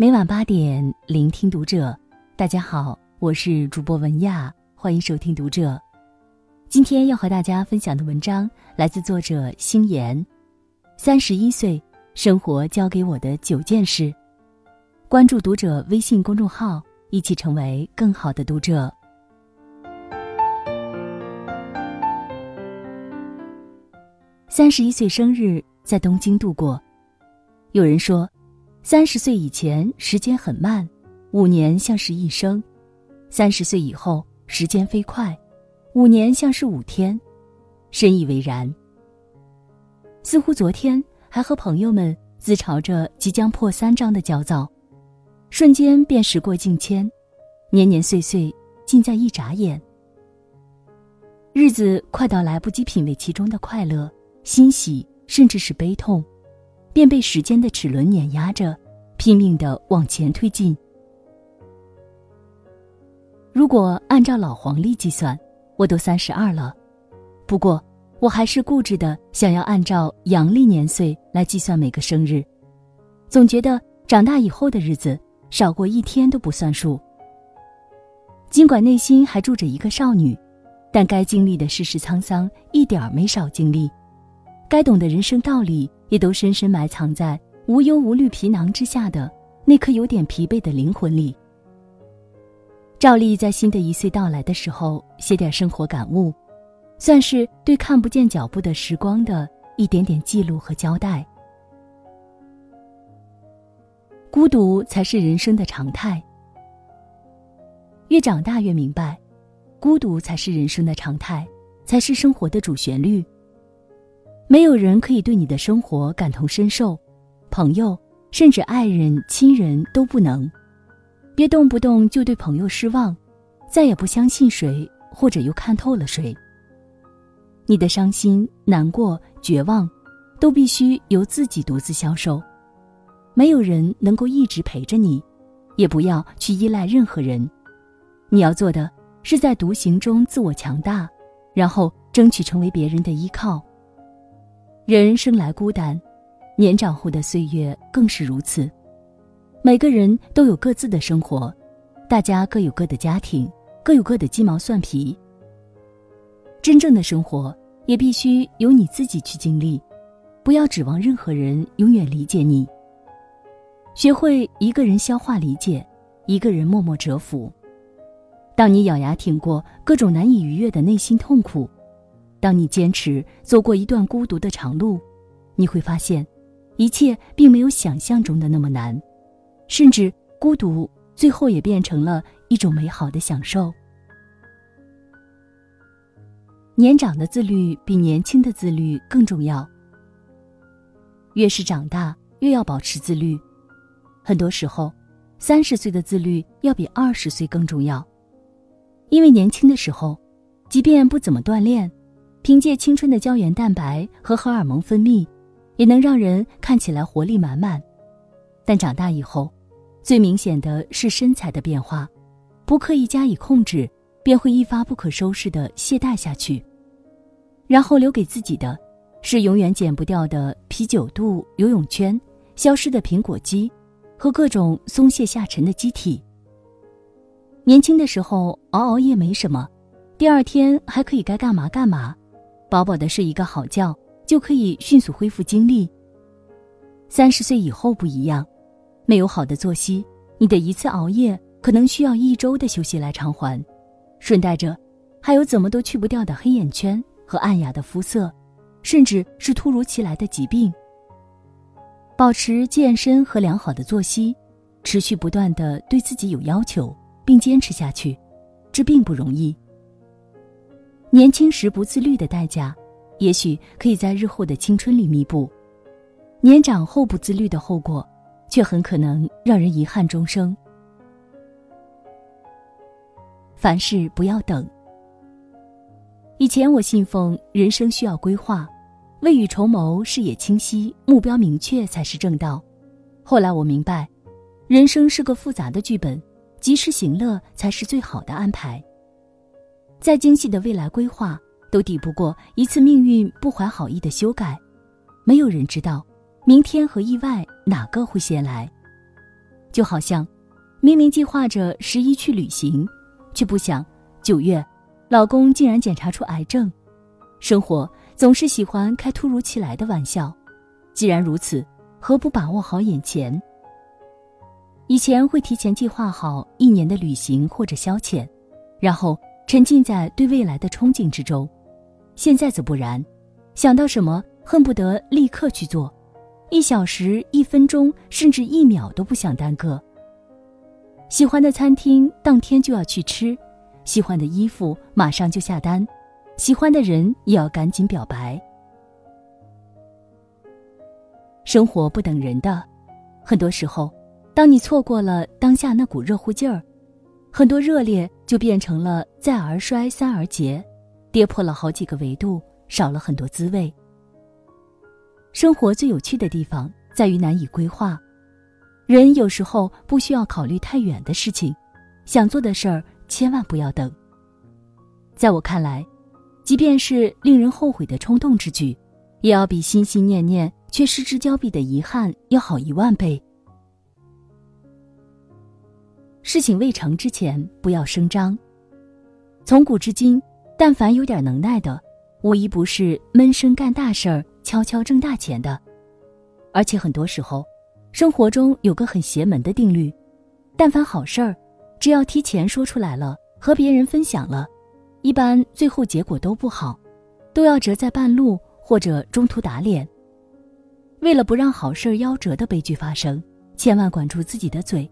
每晚八点，聆听读者。大家好，我是主播文亚，欢迎收听读者。今天要和大家分享的文章来自作者星言。三十一岁，生活教给我的九件事。关注读者微信公众号，一起成为更好的读者。三十一岁生日在东京度过。有人说，三十岁以前时间很慢，五年像是一生；三十岁以后时间飞快，五年像是五天。深以为然。似乎昨天还和朋友们自嘲着即将破三张的焦躁，瞬间便时过境迁，年年岁岁尽在一眨眼。日子快到来不及品味其中的快乐。欣喜，甚至是悲痛，便被时间的齿轮碾压着，拼命的往前推进。如果按照老黄历计算，我都三十二了。不过，我还是固执的想要按照阳历年岁来计算每个生日，总觉得长大以后的日子少过一天都不算数。尽管内心还住着一个少女，但该经历的世事沧桑一点儿没少经历。该懂的人生道理，也都深深埋藏在无忧无虑皮囊之下的那颗有点疲惫的灵魂里。照例在新的一岁到来的时候写点生活感悟，算是对看不见脚步的时光的一点点记录和交代。孤独才是人生的常态。越长大越明白，孤独才是人生的常态，才是生活的主旋律。没有人可以对你的生活感同身受，朋友甚至爱人、亲人都不能。别动不动就对朋友失望，再也不相信谁，或者又看透了谁。你的伤心、难过、绝望，都必须由自己独自消受。没有人能够一直陪着你，也不要去依赖任何人。你要做的是在独行中自我强大，然后争取成为别人的依靠。人生来孤单，年长后的岁月更是如此。每个人都有各自的生活，大家各有各的家庭，各有各的鸡毛蒜皮。真正的生活也必须由你自己去经历，不要指望任何人永远理解你。学会一个人消化理解，一个人默默蛰伏。当你咬牙挺过各种难以逾越的内心痛苦。当你坚持走过一段孤独的长路，你会发现，一切并没有想象中的那么难，甚至孤独最后也变成了一种美好的享受。年长的自律比年轻的自律更重要。越是长大，越要保持自律。很多时候，三十岁的自律要比二十岁更重要，因为年轻的时候，即便不怎么锻炼。凭借青春的胶原蛋白和荷尔蒙分泌，也能让人看起来活力满满。但长大以后，最明显的是身材的变化，不刻意加以控制，便会一发不可收拾的懈怠下去。然后留给自己的，是永远减不掉的啤酒肚、游泳圈、消失的苹果肌，和各种松懈下沉的机体。年轻的时候熬熬夜没什么，第二天还可以该干嘛干嘛。饱饱的睡一个好觉，就可以迅速恢复精力。三十岁以后不一样，没有好的作息，你的一次熬夜可能需要一周的休息来偿还，顺带着，还有怎么都去不掉的黑眼圈和暗哑的肤色，甚至是突如其来的疾病。保持健身和良好的作息，持续不断的对自己有要求，并坚持下去，这并不容易。年轻时不自律的代价，也许可以在日后的青春里弥补；年长后不自律的后果，却很可能让人遗憾终生。凡事不要等。以前我信奉人生需要规划，未雨绸缪，视野清晰，目标明确才是正道。后来我明白，人生是个复杂的剧本，及时行乐才是最好的安排。再精细的未来规划，都抵不过一次命运不怀好意的修改。没有人知道，明天和意外哪个会先来。就好像，明明计划着十一去旅行，却不想九月，老公竟然检查出癌症。生活总是喜欢开突如其来的玩笑，既然如此，何不把握好眼前？以前会提前计划好一年的旅行或者消遣，然后沉浸在对未来的憧憬之中。现在则不然，想到什么恨不得立刻去做，一小时、一分钟，甚至一秒都不想耽搁。喜欢的餐厅当天就要去吃，喜欢的衣服马上就下单。喜欢的人也要赶紧表白。生活不等人的，很多时候，当你错过了当下那股热乎劲儿，很多热烈就变成了再而衰，三而竭，跌破了好几个维度，少了很多滋味。生活最有趣的地方在于难以规划，人有时候不需要考虑太远的事情，想做的事儿千万不要等。在我看来。即便是令人后悔的冲动之举，也要比心心念念却失之交臂的遗憾要好一万倍。事情未成之前，不要声张。从古至今，但凡有点能耐的，无一不是闷声干大事儿、悄悄挣大钱的。而且很多时候，生活中有个很邪门的定律：但凡好事儿，只要提前说出来了，和别人分享了。一般最后结果都不好，都要折在半路或者中途打脸。为了不让好事夭折的悲剧发生，千万管住自己的嘴。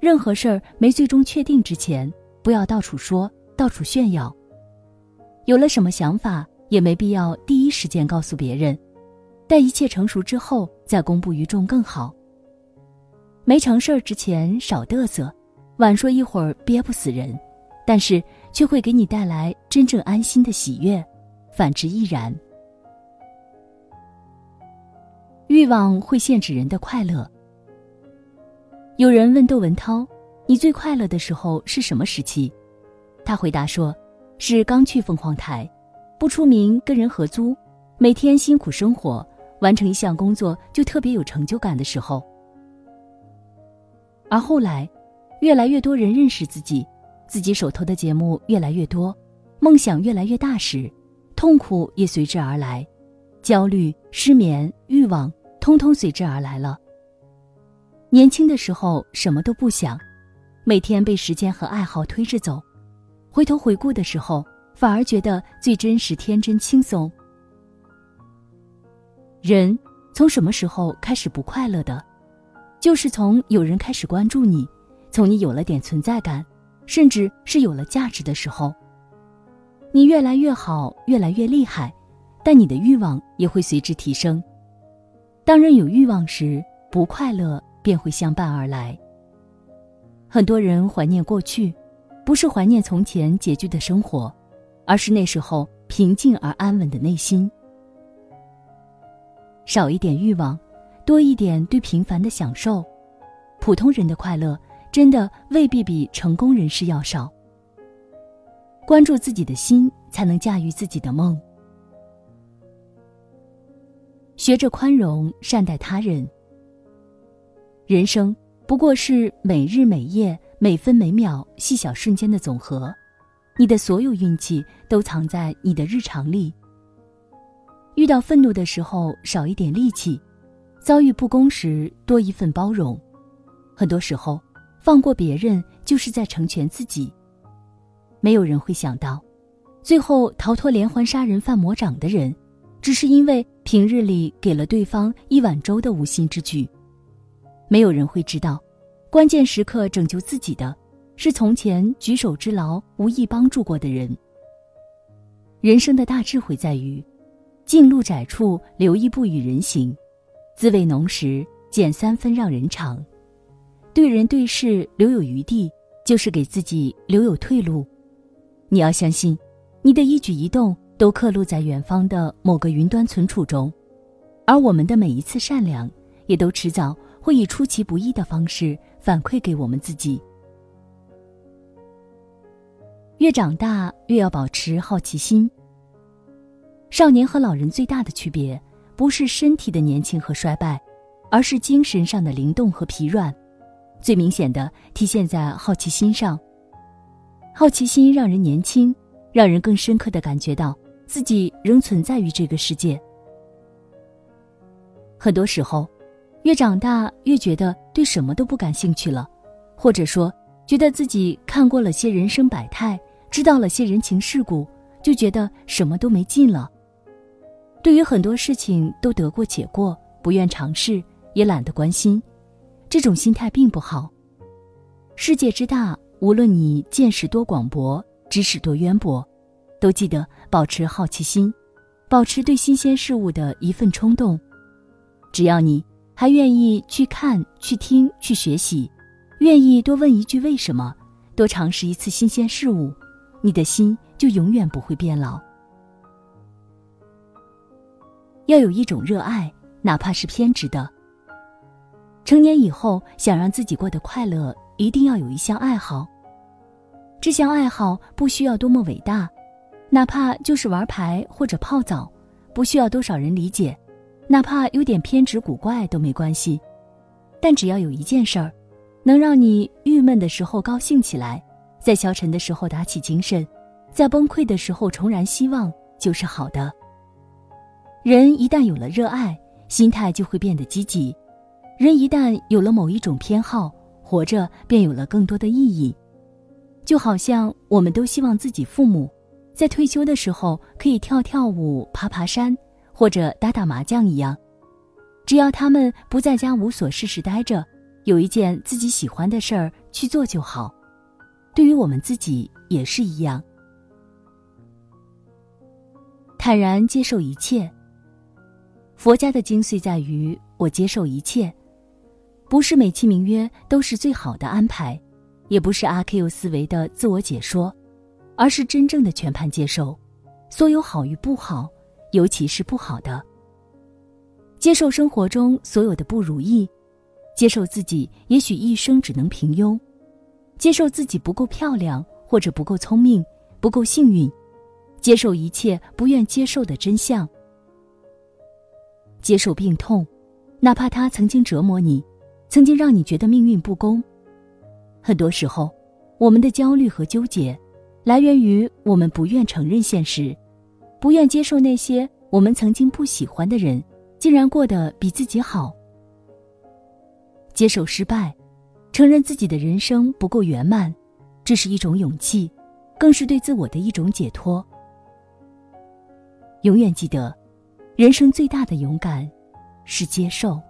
任何事儿没最终确定之前，不要到处说、到处炫耀。有了什么想法，也没必要第一时间告诉别人，待一切成熟之后再公布于众更好。没成事儿之前少嘚瑟，晚说一会儿憋不死人。但是却会给你带来真正安心的喜悦，反之亦然。欲望会限制人的快乐。有人问窦文涛：“你最快乐的时候是什么时期？”他回答说：“是刚去凤凰台，不出名，跟人合租，每天辛苦生活，完成一项工作就特别有成就感的时候。”而后来，越来越多人认识自己。自己手头的节目越来越多，梦想越来越大时，痛苦也随之而来，焦虑、失眠、欲望，通通随之而来了。年轻的时候什么都不想，每天被时间和爱好推着走，回头回顾的时候，反而觉得最真实、天真、轻松。人从什么时候开始不快乐的？就是从有人开始关注你，从你有了点存在感。甚至是有了价值的时候，你越来越好，越来越厉害，但你的欲望也会随之提升。当人有欲望时，不快乐便会相伴而来。很多人怀念过去，不是怀念从前拮据的生活，而是那时候平静而安稳的内心。少一点欲望，多一点对平凡的享受，普通人的快乐。真的未必比成功人士要少。关注自己的心，才能驾驭自己的梦。学着宽容，善待他人。人生不过是每日每夜、每分每秒细小瞬间的总和，你的所有运气都藏在你的日常里。遇到愤怒的时候，少一点戾气；遭遇不公时，多一份包容。很多时候。放过别人，就是在成全自己。没有人会想到，最后逃脱连环杀人犯魔掌的人，只是因为平日里给了对方一碗粥的无心之举。没有人会知道，关键时刻拯救自己的，是从前举手之劳无意帮助过的人。人生的大智慧在于，近路窄处留一步与人行，滋味浓时减三分让人尝。对人对事留有余地，就是给自己留有退路。你要相信，你的一举一动都刻录在远方的某个云端存储中，而我们的每一次善良，也都迟早会以出其不意的方式反馈给我们自己。越长大，越要保持好奇心。少年和老人最大的区别，不是身体的年轻和衰败，而是精神上的灵动和疲软。最明显的体现在好奇心上。好奇心让人年轻，让人更深刻的感觉到自己仍存在于这个世界。很多时候，越长大越觉得对什么都不感兴趣了，或者说觉得自己看过了些人生百态，知道了些人情世故，就觉得什么都没劲了。对于很多事情都得过且过，不愿尝试，也懒得关心，这种心态并不好。世界之大。无论你见识多广博，知识多渊博，都记得保持好奇心，保持对新鲜事物的一份冲动。只要你还愿意去看、去听、去学习，愿意多问一句为什么，多尝试一次新鲜事物，你的心就永远不会变老。要有一种热爱，哪怕是偏执的。成年以后，想让自己过得快乐。一定要有一项爱好。这项爱好不需要多么伟大，哪怕就是玩牌或者泡澡，不需要多少人理解，哪怕有点偏执古怪都没关系。但只要有一件事儿，能让你郁闷的时候高兴起来，在消沉的时候打起精神，在崩溃的时候重燃希望，就是好的。人一旦有了热爱，心态就会变得积极；人一旦有了某一种偏好，活着便有了更多的意义，就好像我们都希望自己父母在退休的时候可以跳跳舞、爬爬山或者打打麻将一样，只要他们不在家无所事事待着，有一件自己喜欢的事儿去做就好。对于我们自己也是一样，坦然接受一切。佛家的精髓在于我接受一切。不是美其名曰都是最好的安排，也不是阿 Q 思维的自我解说，而是真正的全盘接受，所有好与不好，尤其是不好的。接受生活中所有的不如意，接受自己也许一生只能平庸，接受自己不够漂亮或者不够聪明，不够幸运，接受一切不愿接受的真相，接受病痛，哪怕它曾经折磨你。曾经让你觉得命运不公，很多时候，我们的焦虑和纠结，来源于我们不愿承认现实，不愿接受那些我们曾经不喜欢的人，竟然过得比自己好。接受失败，承认自己的人生不够圆满，这是一种勇气，更是对自我的一种解脱。永远记得，人生最大的勇敢，是接受。